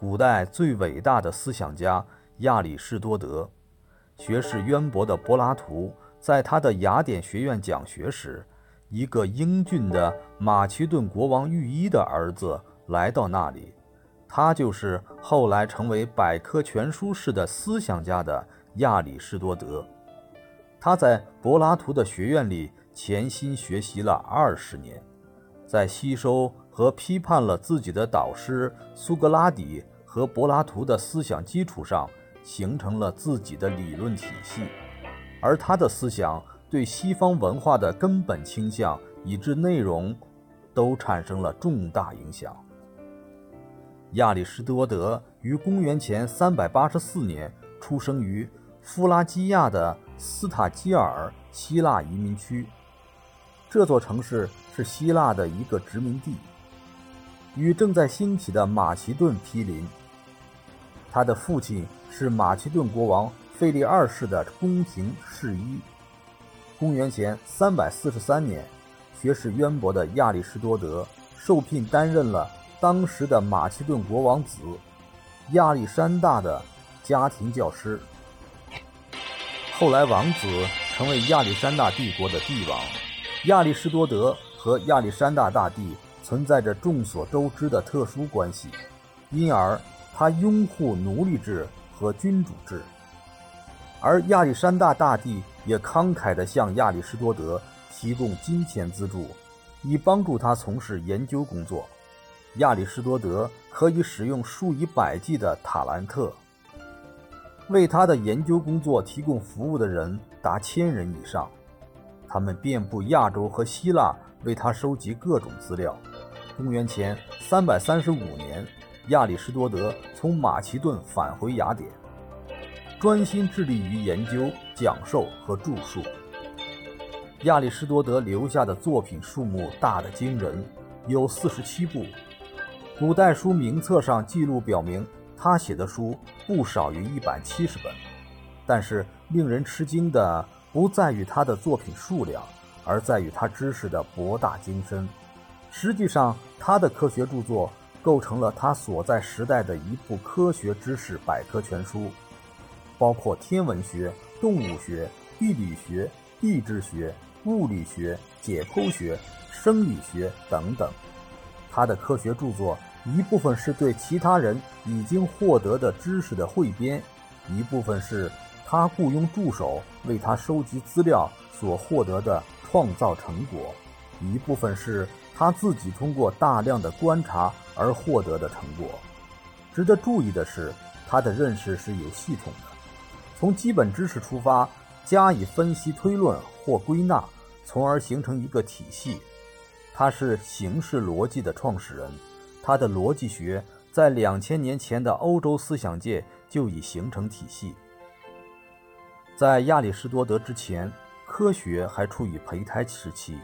古代最伟大的思想家亚里士多德。学识渊博的柏拉图在他的雅典学院讲学时，一个英俊的马其顿国王御医的儿子来到那里，他就是后来成为百科全书式的思想家的亚里士多德。他在柏拉图的学院里潜心学习了二十年，在吸收和批判了自己的导师苏格拉底和柏拉图的思想基础上，形成了自己的理论体系。而他的思想对西方文化的根本倾向以致内容，都产生了重大影响。亚里士多德于公元前384年出生于弗拉基亚的。斯塔基尔希腊移民区，这座城市是希腊的一个殖民地，与正在兴起的马其顿毗邻。他的父亲是马其顿国王腓力二世的宫廷侍医。公元前343年，学识渊博的亚里士多德受聘担任了当时的马其顿国王子亚历山大的家庭教师。后来，王子成为亚历山大帝国的帝王。亚里士多德和亚历山大大帝存在着众所周知的特殊关系，因而他拥护奴隶制和君主制。而亚历山大大帝也慷慨地向亚里士多德提供金钱资助，以帮助他从事研究工作。亚里士多德可以使用数以百计的塔兰特。为他的研究工作提供服务的人达千人以上，他们遍布亚洲和希腊，为他收集各种资料。公元前335年，亚里士多德从马其顿返回雅典，专心致力于研究、讲授和著述。亚里士多德留下的作品数目大得惊人，有四十七部。古代书名册上记录表明。他写的书不少于一百七十本，但是令人吃惊的不在于他的作品数量，而在于他知识的博大精深。实际上，他的科学著作构成了他所在时代的一部科学知识百科全书，包括天文学、动物学、地理学、地质学、物理学、解剖学、生理学等等。他的科学著作。一部分是对其他人已经获得的知识的汇编，一部分是他雇佣助手为他收集资料所获得的创造成果，一部分是他自己通过大量的观察而获得的成果。值得注意的是，他的认识是有系统的，从基本知识出发，加以分析推论或归纳，从而形成一个体系。他是形式逻辑的创始人。他的逻辑学在两千年前的欧洲思想界就已形成体系。在亚里士多德之前，科学还处于胚胎时期。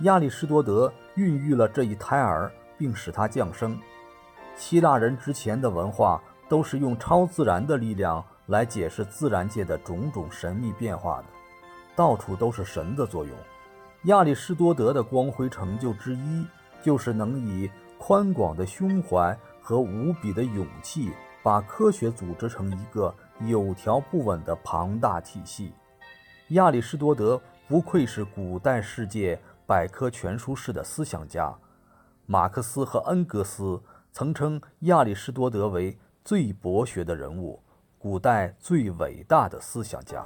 亚里士多德孕育了这一胎儿，并使他降生。希腊人之前的文化都是用超自然的力量来解释自然界的种种神秘变化的，到处都是神的作用。亚里士多德的光辉成就之一，就是能以宽广的胸怀和无比的勇气，把科学组织成一个有条不紊的庞大体系。亚里士多德不愧是古代世界百科全书式的思想家。马克思和恩格斯曾称亚里士多德为最博学的人物，古代最伟大的思想家。